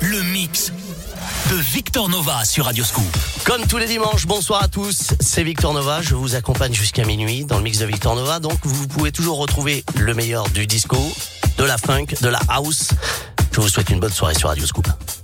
Le mix de Victor Nova sur Radioscoop. Comme tous les dimanches, bonsoir à tous, c'est Victor Nova, je vous accompagne jusqu'à minuit dans le mix de Victor Nova, donc vous pouvez toujours retrouver le meilleur du disco, de la funk, de la house. Je vous souhaite une bonne soirée sur Radioscoop. De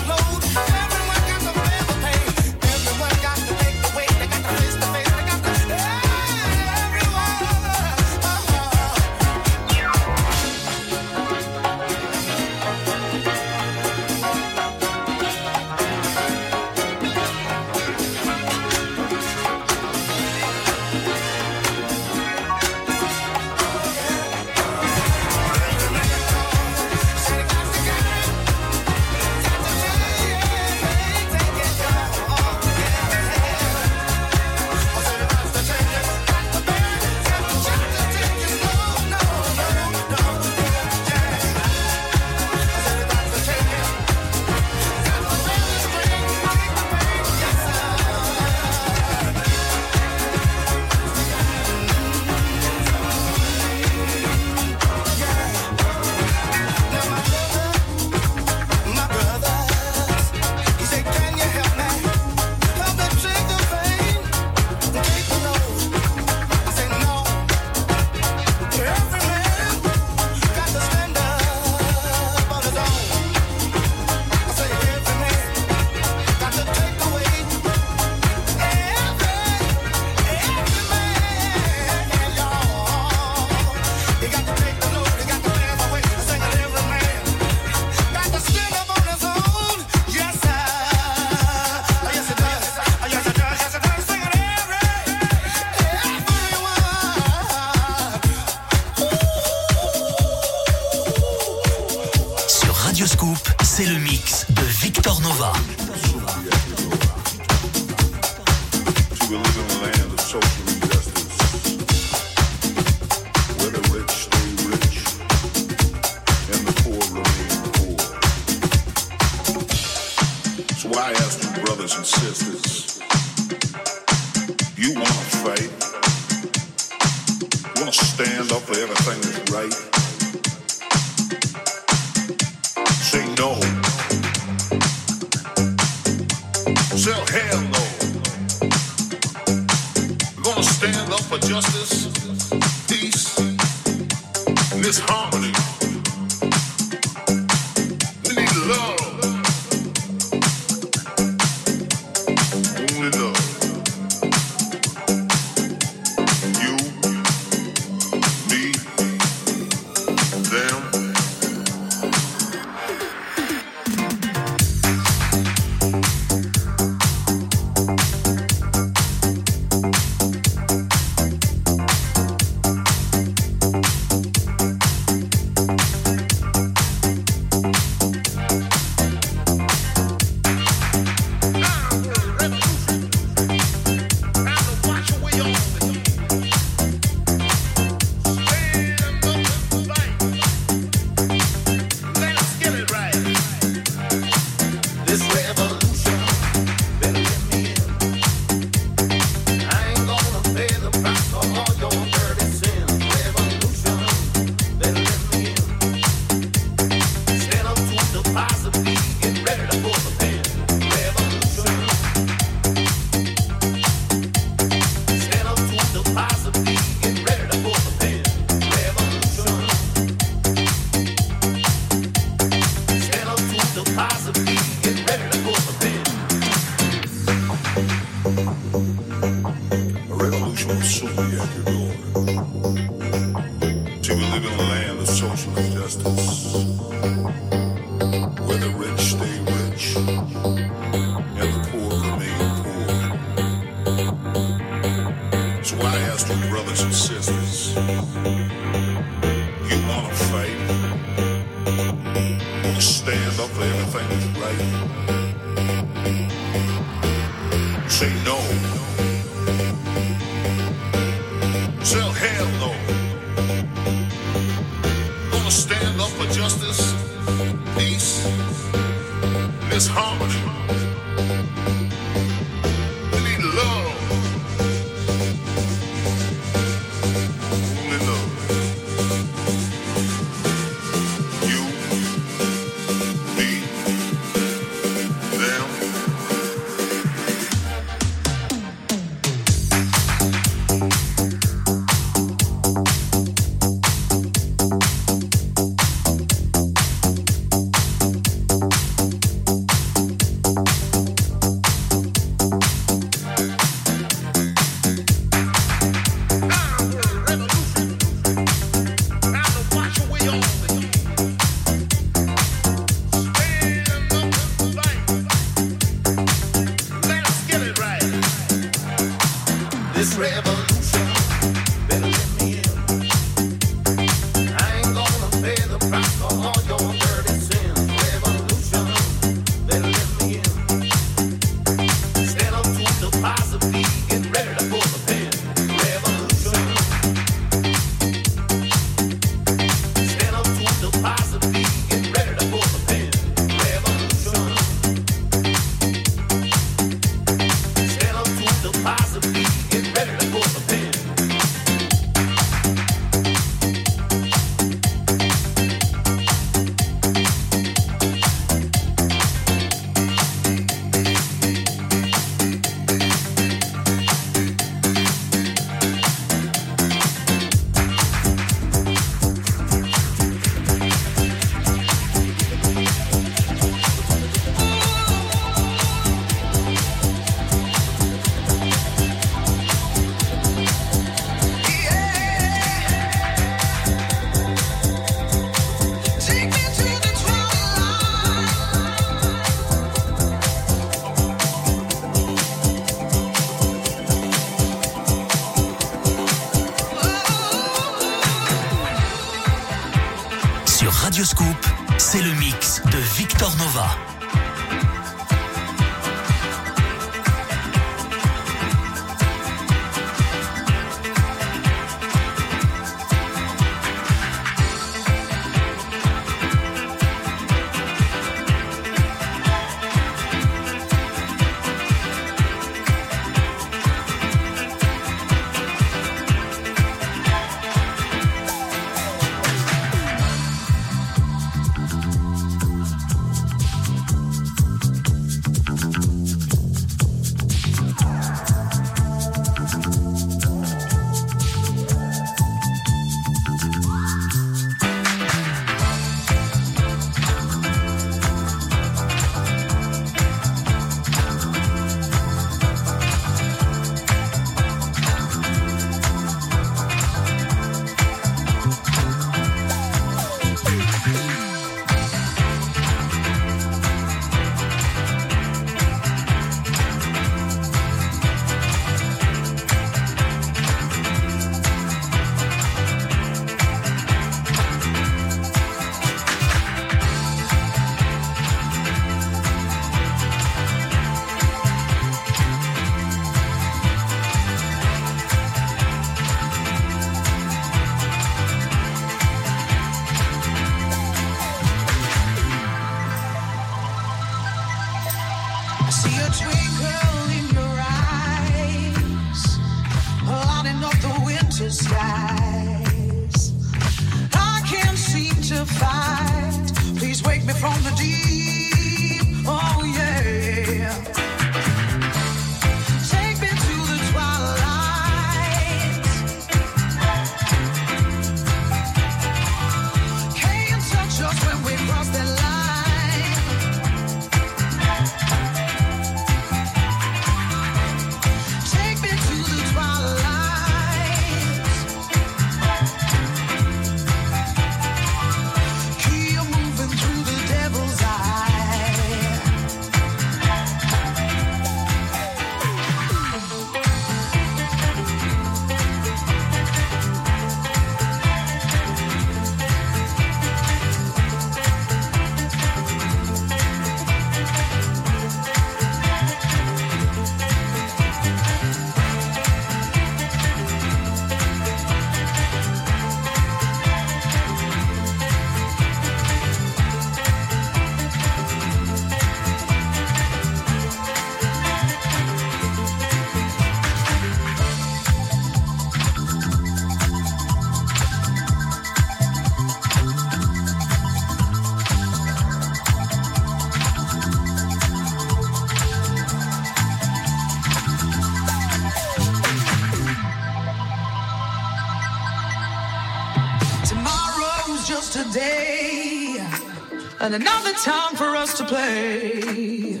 and another time for us to play.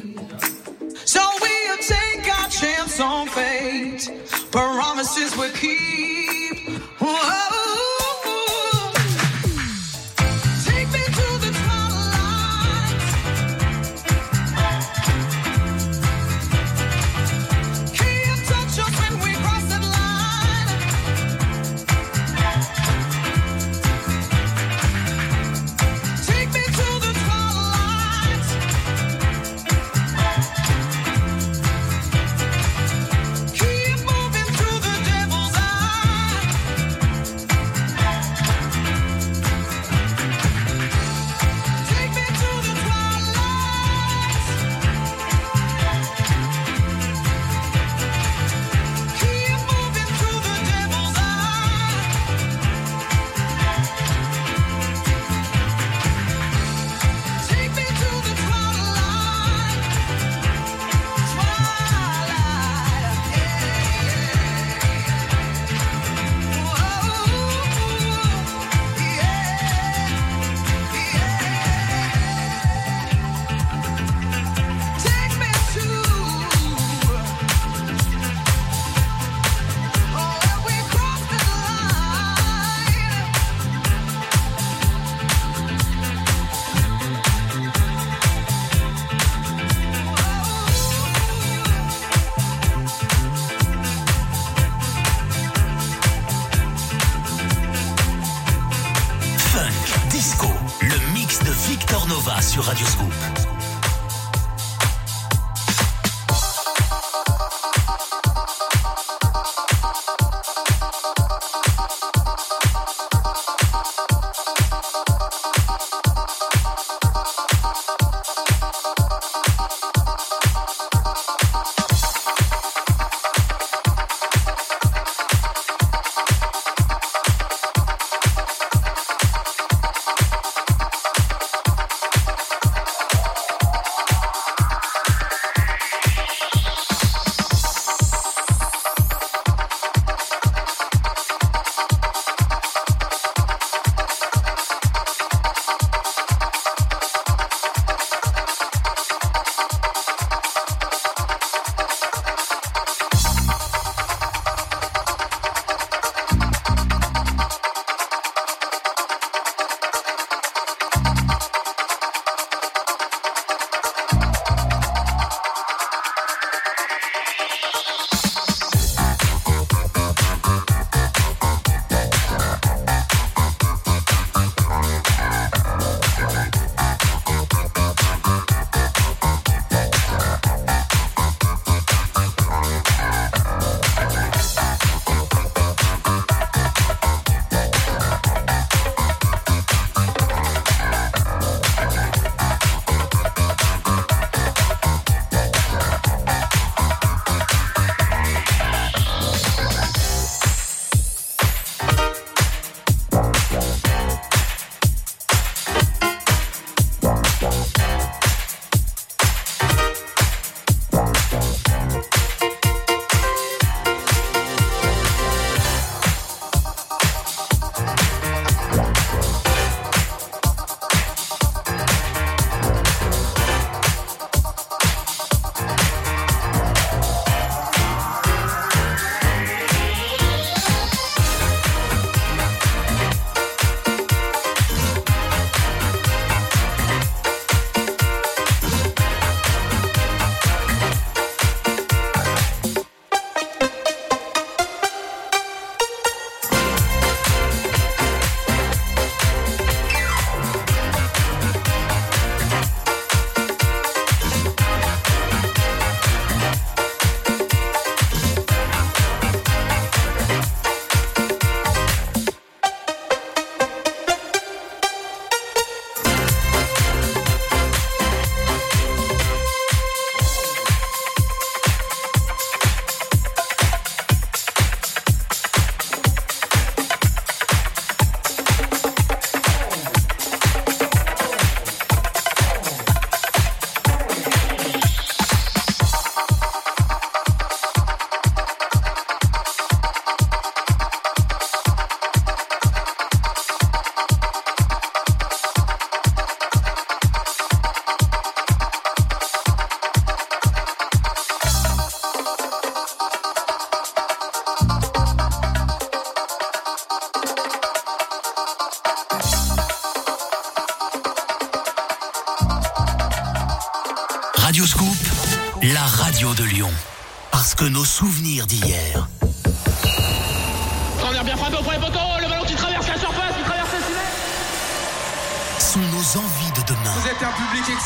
So we'll take our chance on fate, promises we keep. Whoa.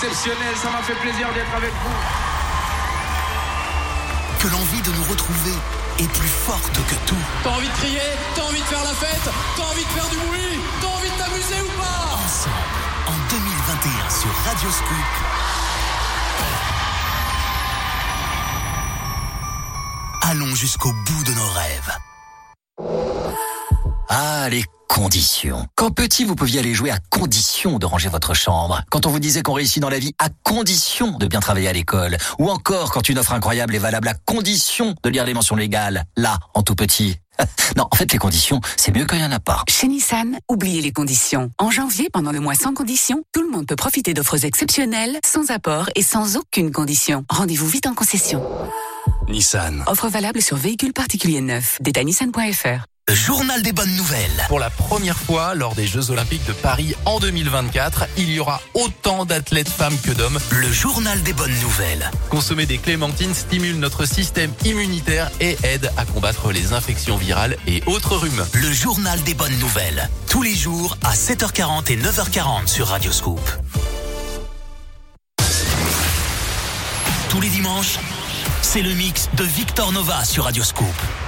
Exceptionnel, ça m'a fait plaisir d'être avec vous. Que l'envie de nous retrouver est plus forte que tout. T'as envie de crier, t'as envie de faire la fête, t'as envie de faire du bruit, t'as envie de t'amuser ou pas? Ensemble, en 2021 sur Radio Scoop. Allons jusqu'au bout de nos rêves. Les conditions. Quand petit, vous pouviez aller jouer à condition de ranger votre chambre. Quand on vous disait qu'on réussit dans la vie à condition de bien travailler à l'école. Ou encore quand une offre incroyable est valable à condition de lire les mentions légales. Là, en tout petit. Non, en fait, les conditions, c'est mieux quand il n'y en a pas. Chez Nissan, oubliez les conditions. En janvier, pendant le mois sans conditions, tout le monde peut profiter d'offres exceptionnelles, sans apport et sans aucune condition. Rendez-vous vite en concession. Nissan. Offre valable sur véhicules particuliers neufs. Détail nissan.fr. Journal des bonnes nouvelles. Pour la première fois lors des Jeux Olympiques de Paris en 2024, il y aura autant d'athlètes femmes que d'hommes. Le journal des bonnes nouvelles. Consommer des clémentines stimule notre système immunitaire et aide à combattre les infections virales et autres rhumes. Le journal des bonnes nouvelles. Tous les jours à 7h40 et 9h40 sur Radio Scoop. les dimanches, c'est le mix de Victor Nova sur Radioscoop. Thank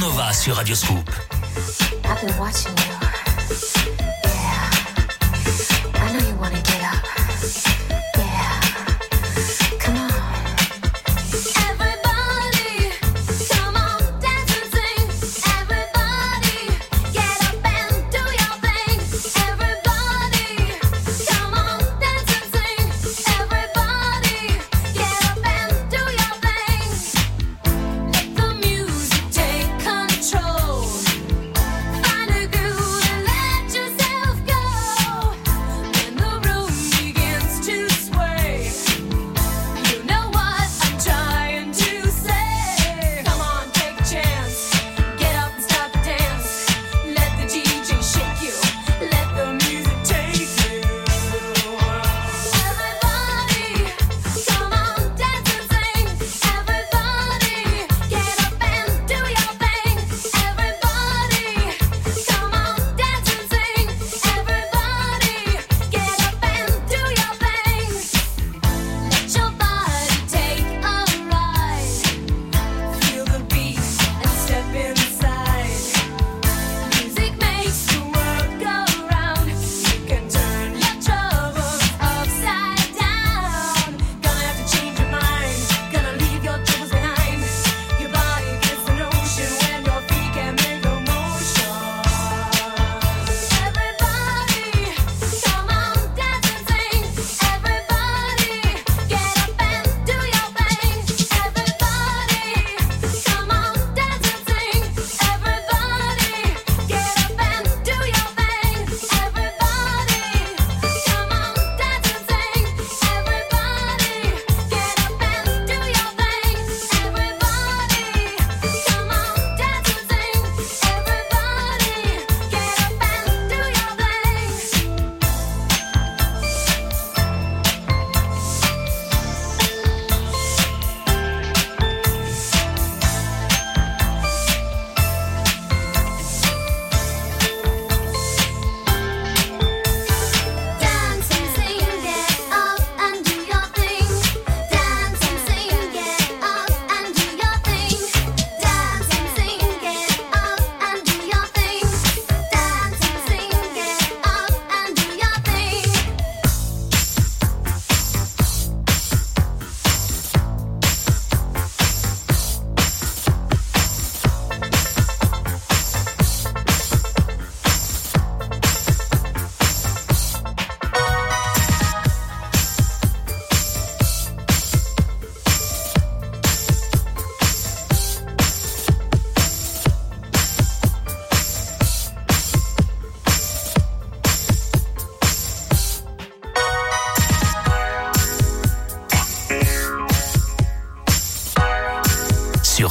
Nova sur Radio Scoop. I've been watching you.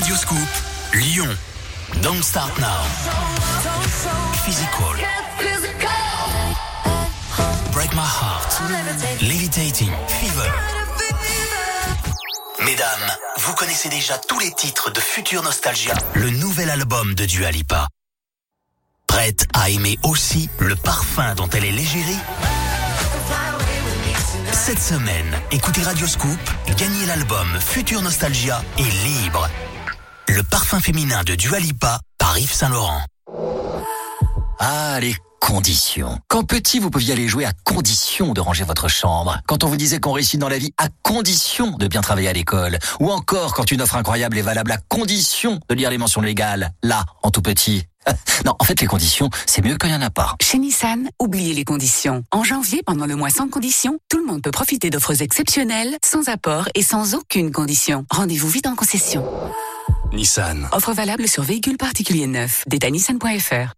Radio Scoop, Lyon. Don't Start Now. Physical. Break My Heart. Levitating. Fever. Mesdames, vous connaissez déjà tous les titres de Future Nostalgia, le nouvel album de Dua Lipa. Prête à aimer aussi le parfum dont elle est l'égérie? Cette semaine, écoutez Radio Scoop, gagnez l'album Future Nostalgia et Libre. Le parfum féminin de Dua Lipa par Yves Saint-Laurent. Ah, les conditions. Quand petit, vous pouviez aller jouer à condition de ranger votre chambre. Quand on vous disait qu'on réussit dans la vie à condition de bien travailler à l'école. Ou encore quand une offre incroyable est valable à condition de lire les mentions légales. Là, en tout petit. Non, en fait, les conditions, c'est mieux quand il n'y en a pas. Chez Nissan, oubliez les conditions. En janvier, pendant le mois sans conditions, tout le monde peut profiter d'offres exceptionnelles, sans apport et sans aucune condition. Rendez-vous vite en concession. Nissan. Offre valable sur véhicules particuliers neufs. Détail nissan.fr.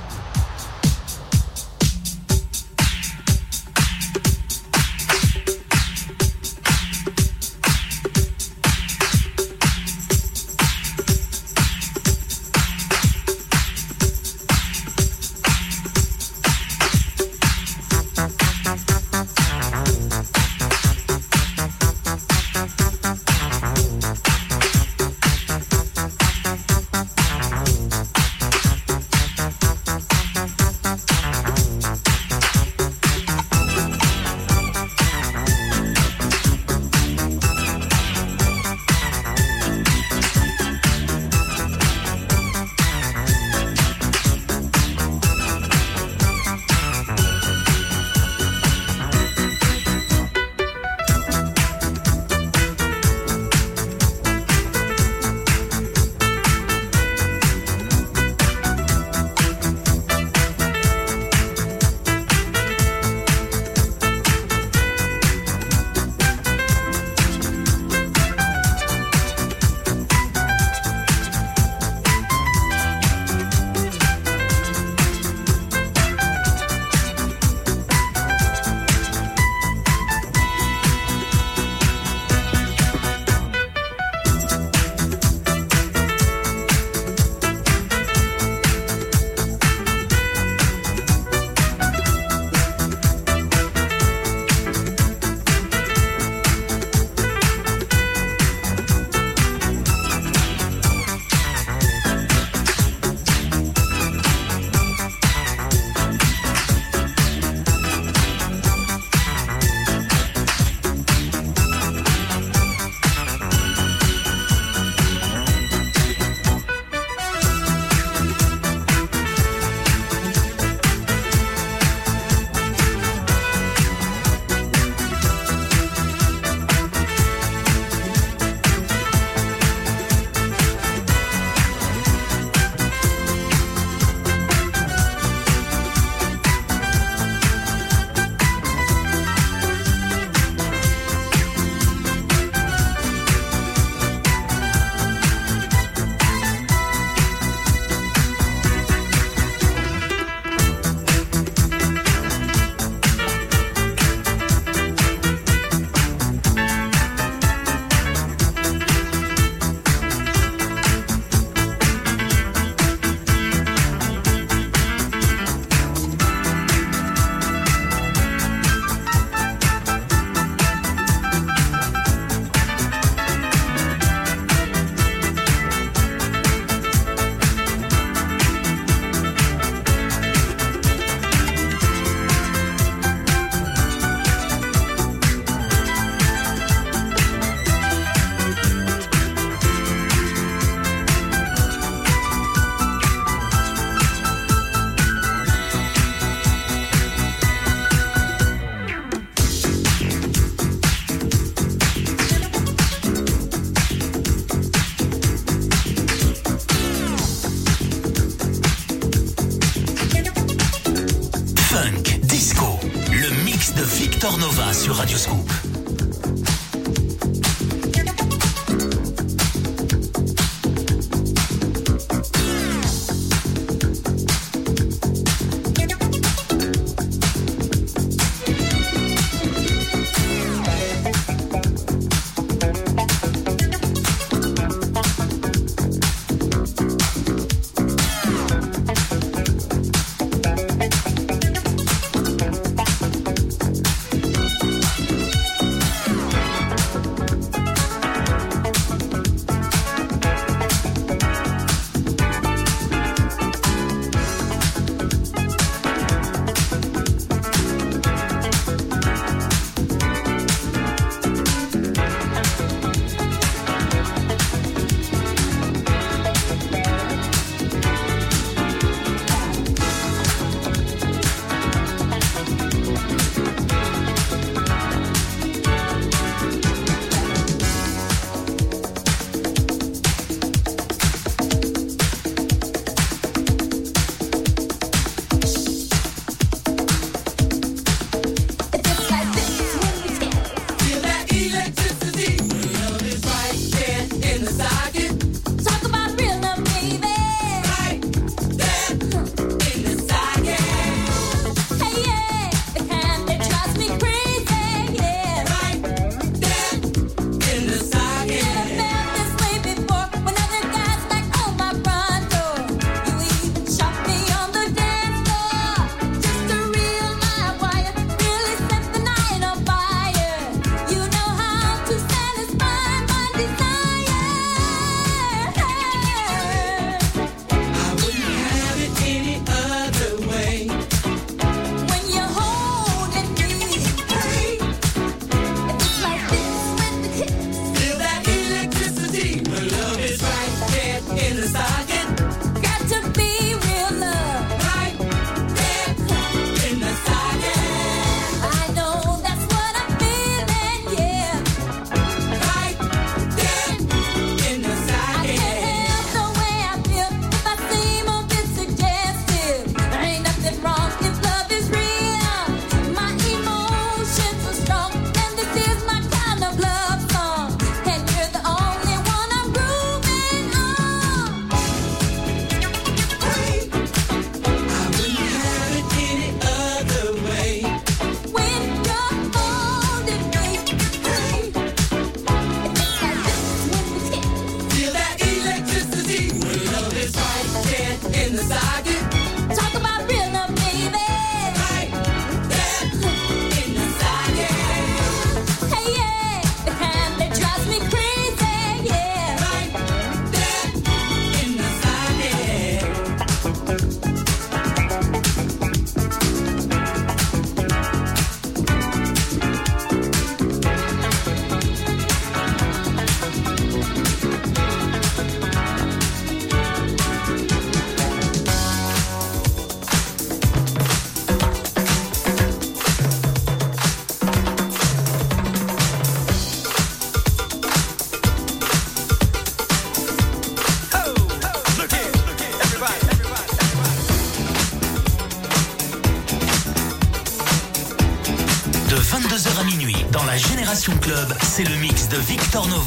14.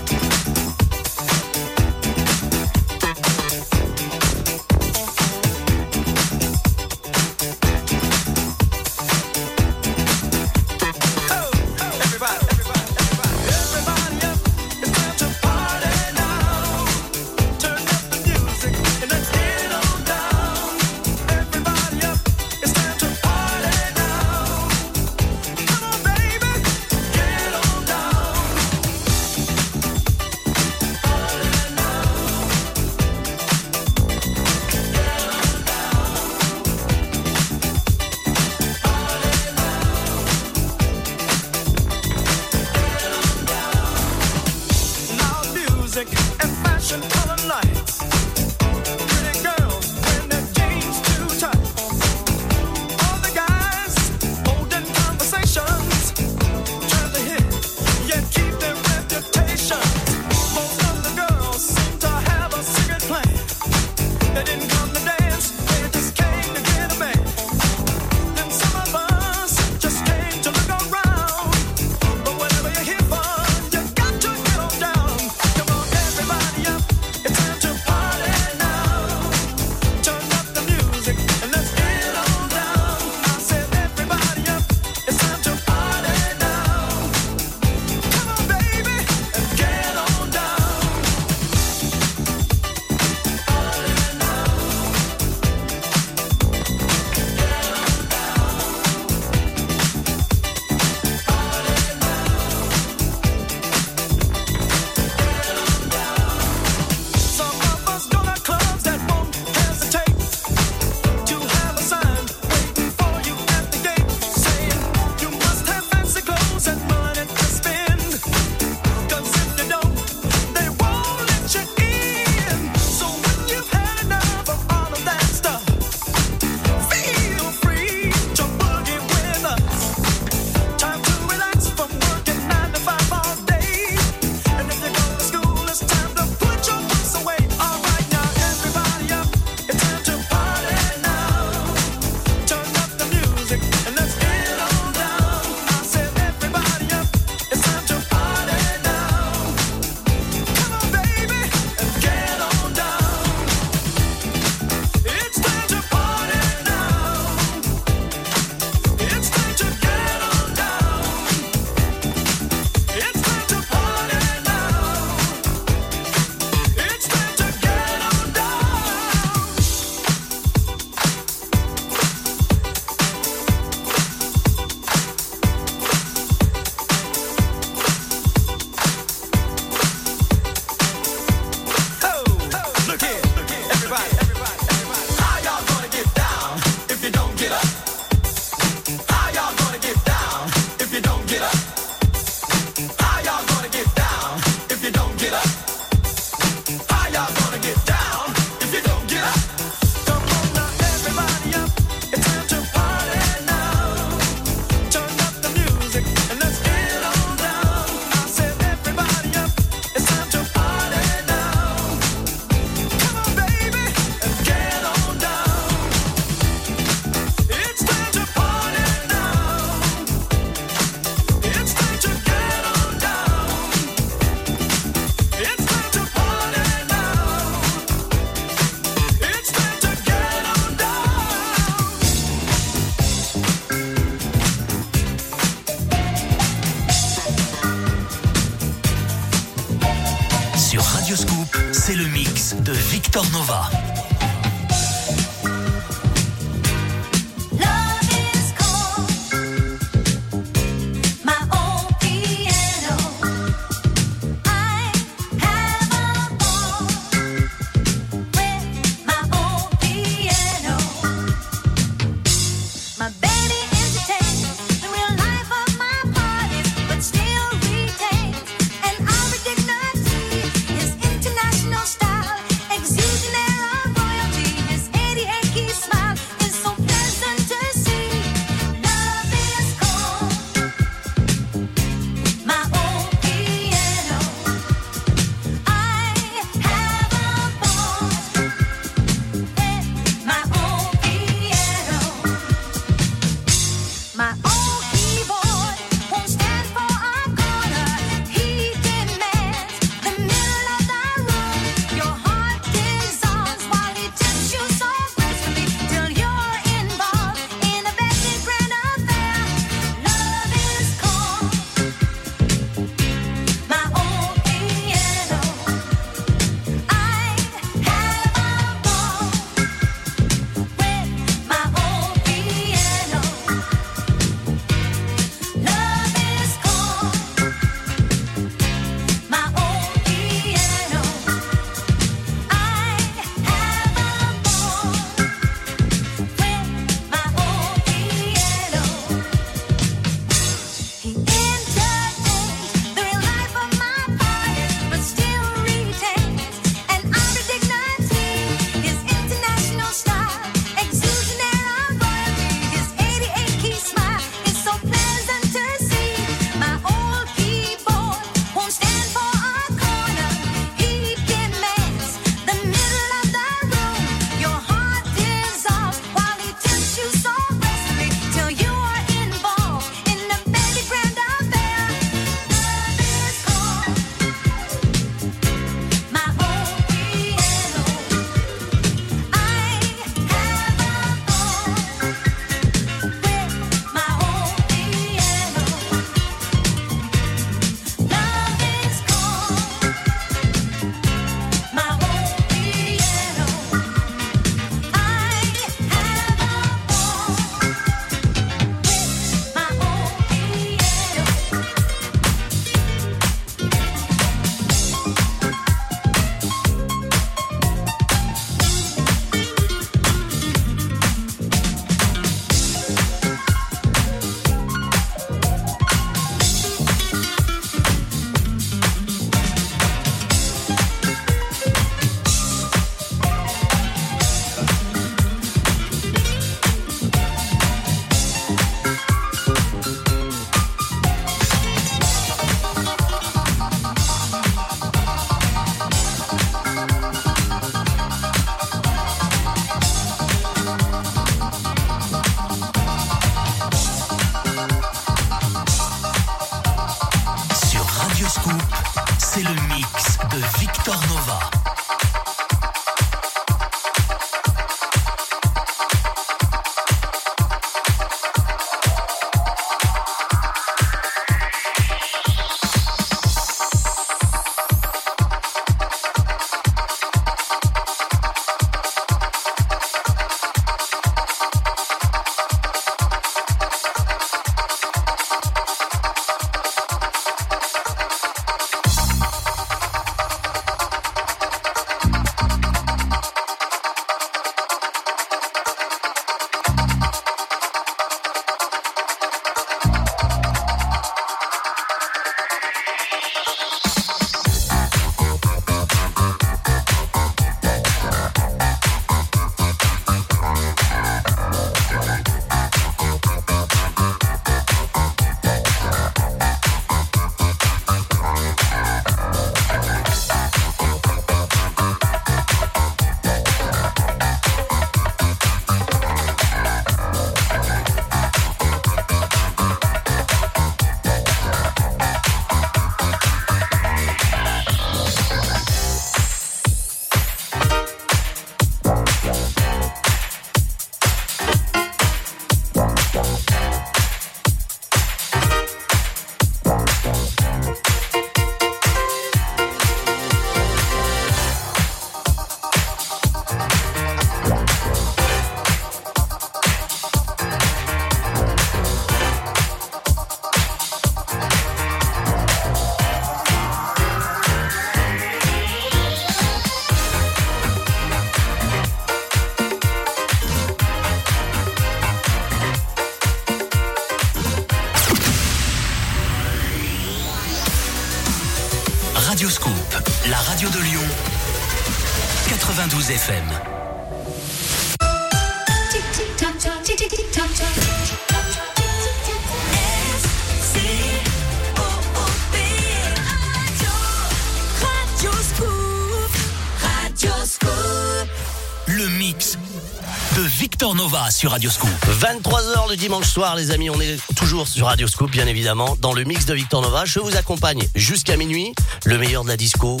De Victor Nova sur Radio Scoop. 23h le dimanche soir, les amis, on est toujours sur Radio Scoop, bien évidemment, dans le mix de Victor Nova. Je vous accompagne jusqu'à minuit, le meilleur de la disco,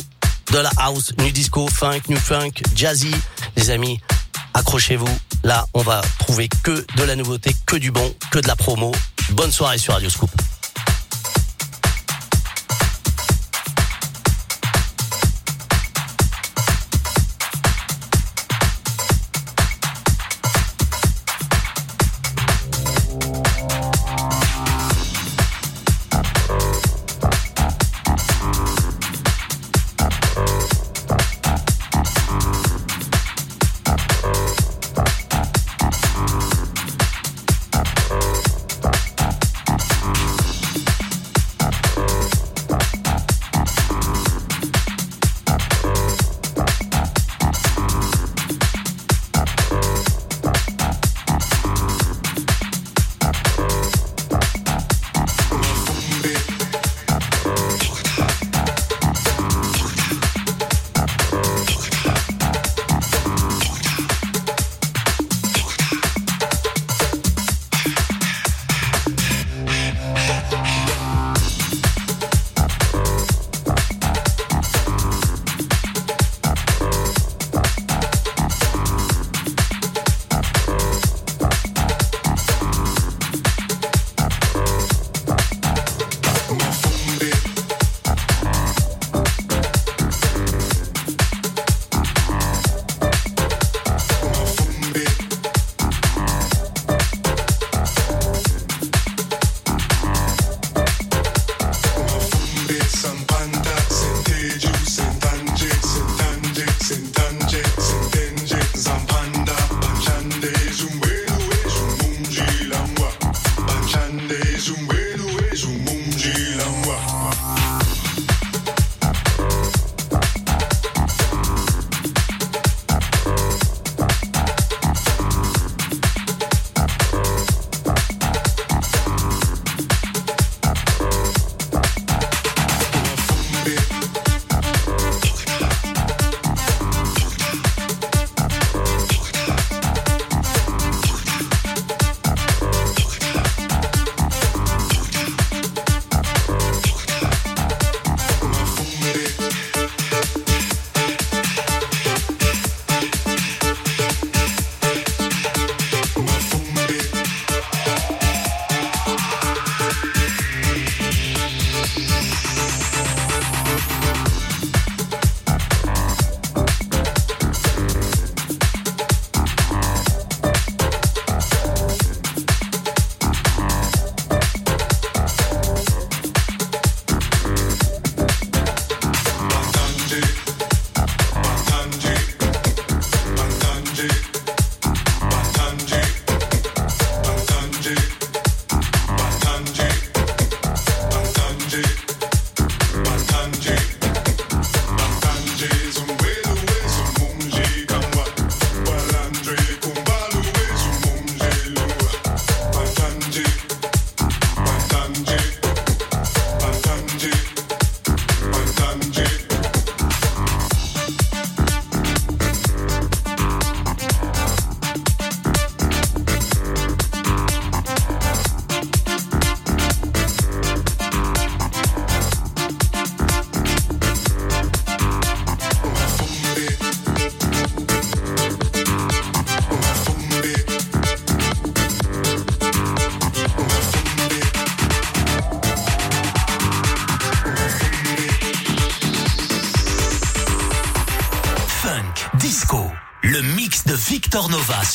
de la house, new disco, funk, new funk, jazzy. Les amis, accrochez-vous. Là, on va trouver que de la nouveauté, que du bon, que de la promo. Bonne soirée sur Radio Scoop.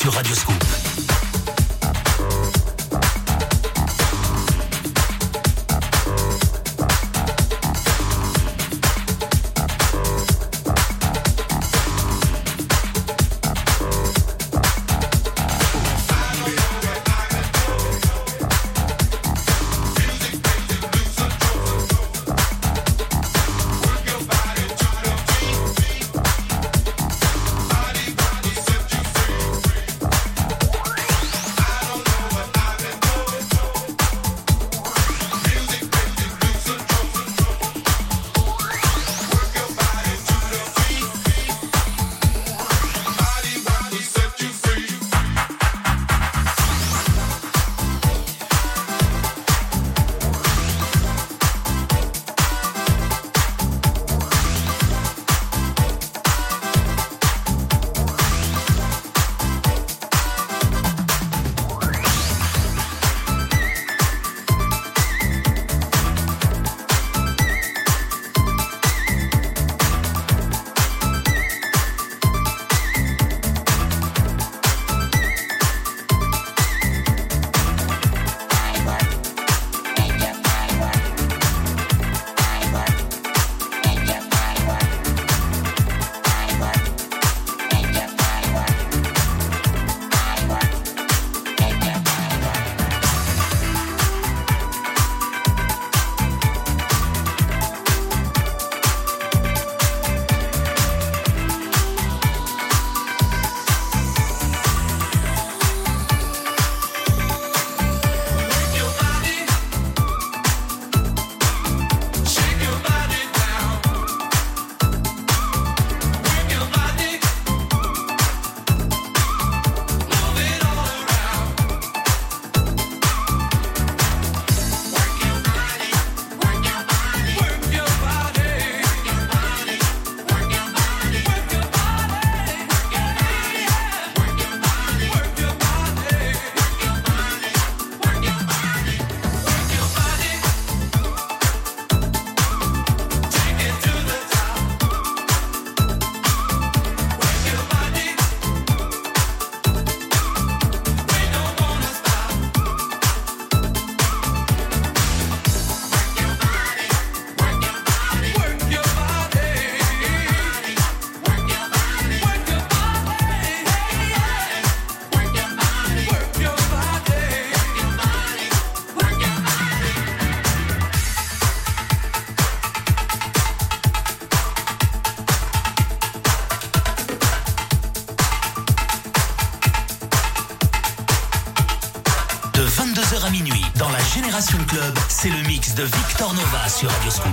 Sur Radio Victor Nova sur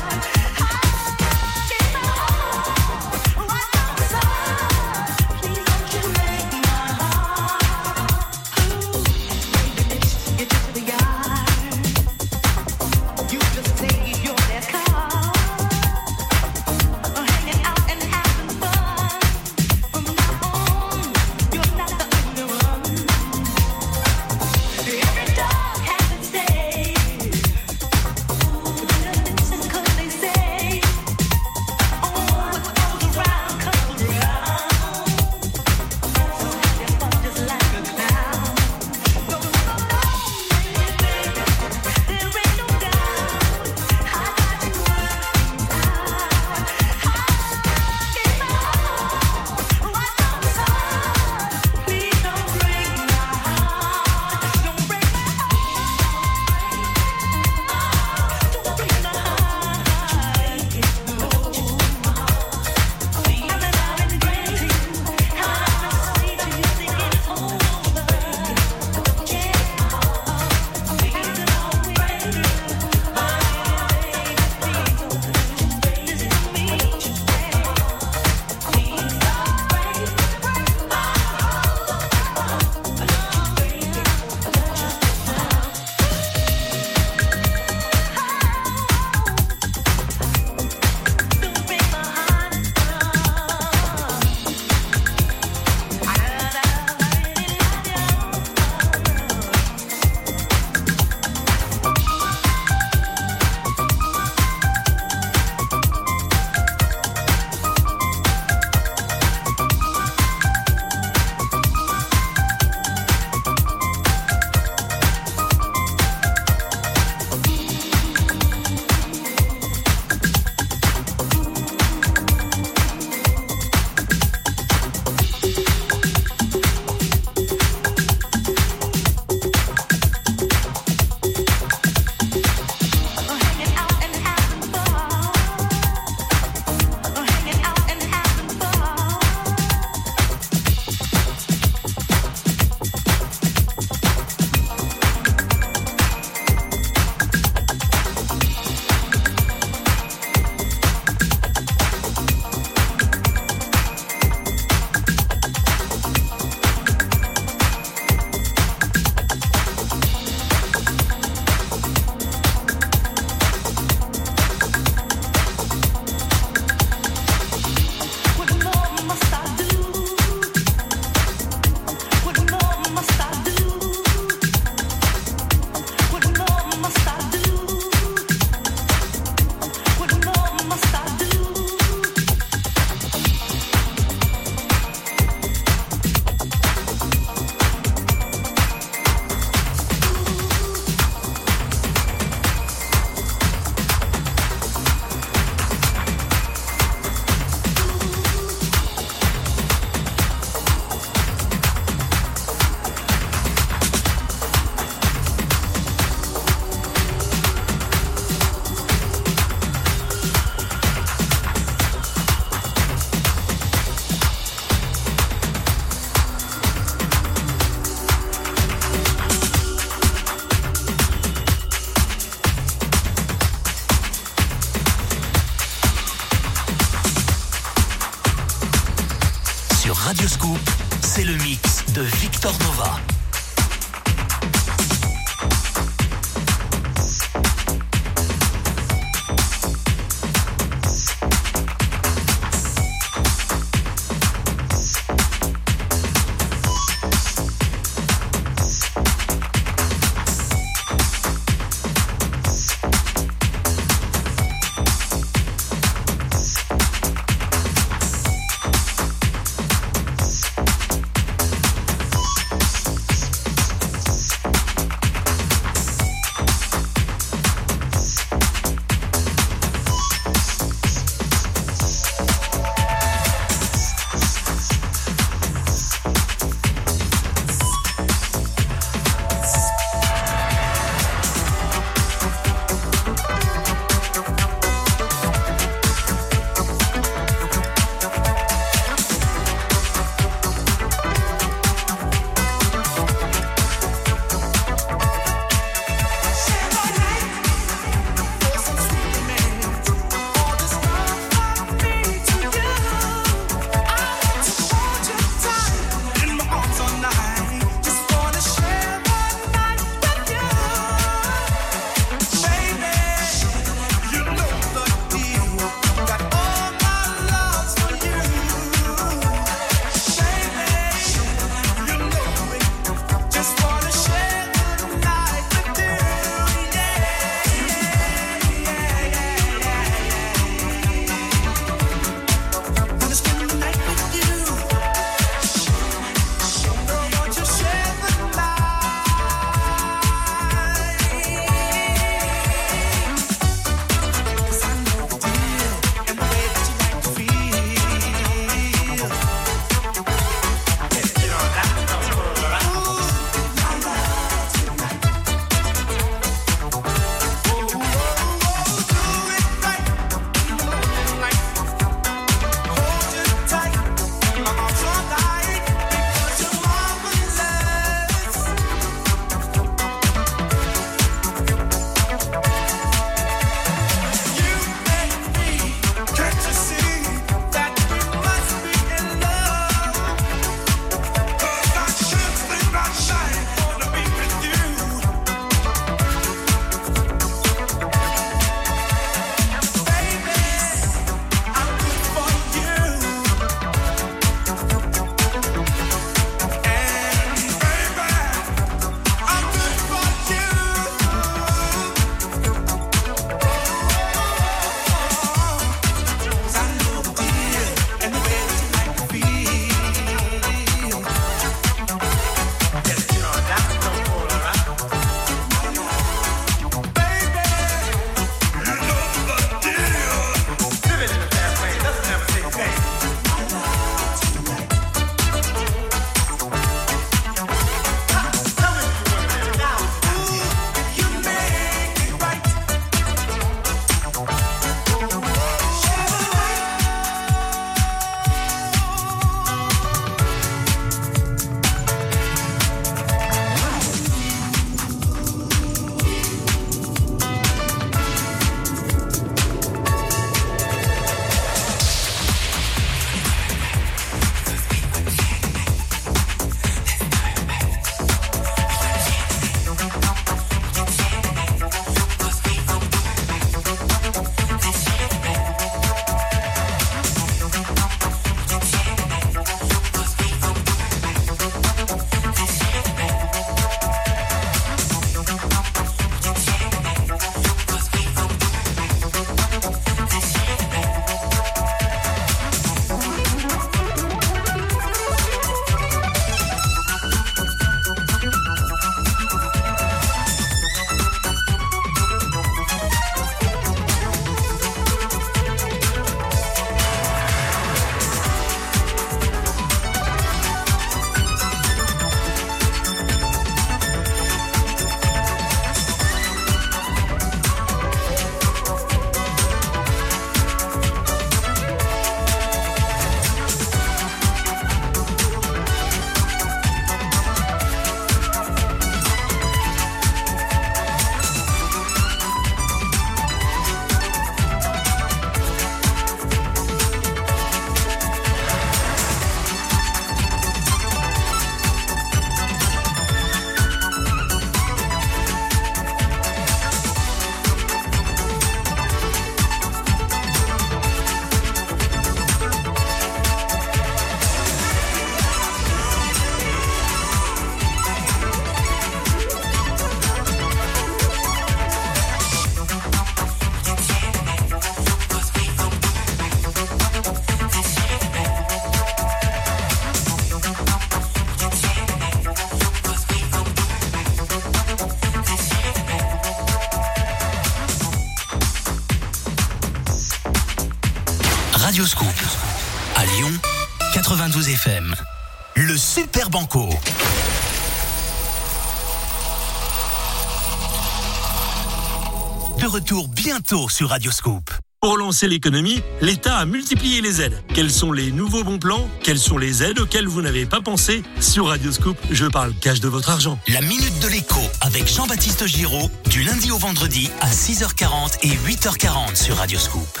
retour bientôt sur Radio Scoop. Pour lancer l'économie, l'État a multiplié les aides. Quels sont les nouveaux bons plans? Quelles sont les aides auxquelles vous n'avez pas pensé? Sur Radioscoop, je parle cash de votre argent. La Minute de l'écho avec Jean-Baptiste Giraud du lundi au vendredi à 6h40 et 8h40 sur Radio Scoop.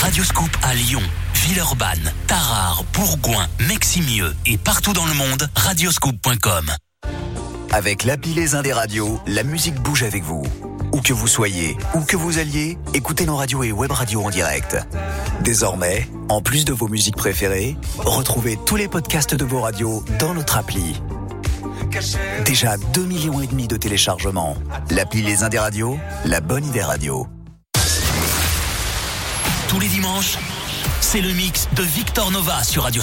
Radio Scoop à Lyon, Villeurbanne, Tarare, Bourgoin, Meximieux et partout dans le monde, radioscoop.com. Avec l'appli Les Indes radios, la musique bouge avec vous. Où que vous soyez, où que vous alliez, écoutez nos radios et web radios en direct. Désormais, en plus de vos musiques préférées, retrouvez tous les podcasts de vos radios dans notre appli. Déjà 2 millions et demi de téléchargements. L'appli Les Indes radios, la bonne idée radio. Tous les dimanches, c'est le mix de Victor Nova sur Radio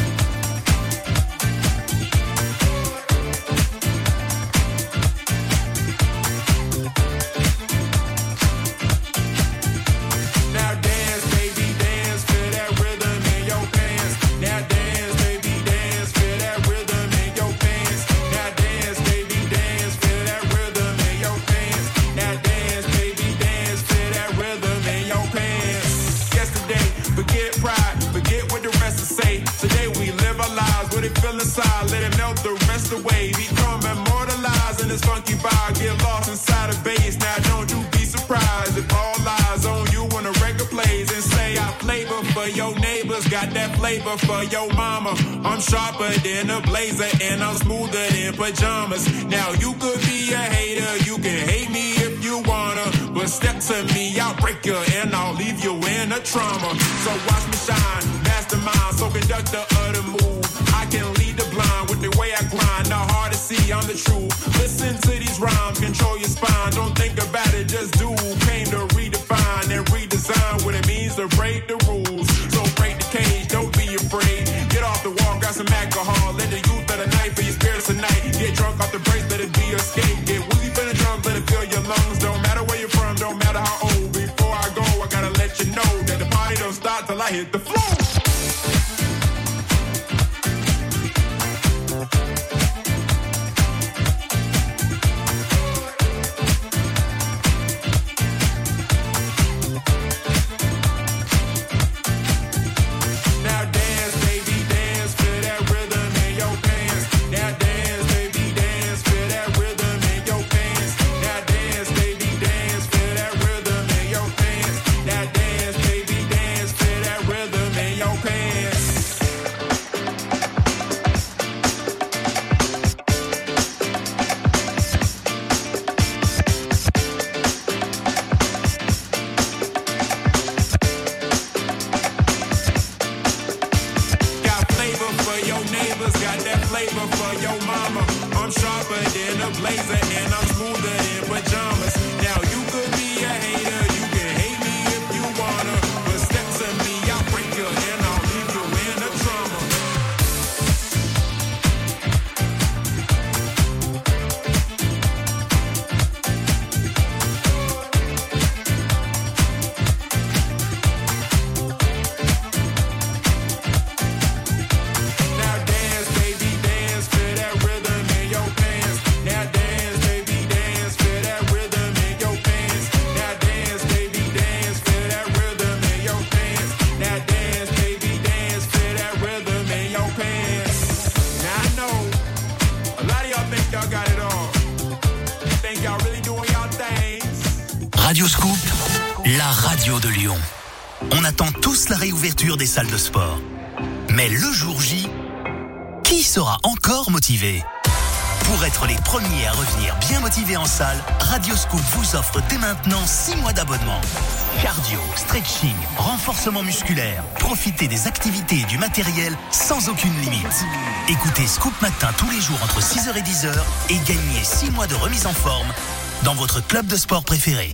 For your mama. I'm sharper than a blazer and I'm smoother than pajamas. Now you could be a hater, you can hate me if you wanna, but step to me, I'll break you and I'll leave you in a trauma. So watch me shine, mastermind, so conductor of the move. I can lead the blind with the way I grind, not hard to see, I'm the truth. Listen to these rhymes, control your spine, don't think hit the floor. Des salles de sport. Mais le jour J, qui sera encore motivé? Pour être les premiers à revenir bien motivés en salle, Radio Scoop vous offre dès maintenant 6 mois d'abonnement. Cardio, stretching, renforcement musculaire. Profitez des activités et du matériel sans aucune limite. Écoutez Scoop Matin tous les jours entre 6h et 10h et gagnez 6 mois de remise en forme dans votre club de sport préféré.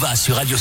Nova sur Radio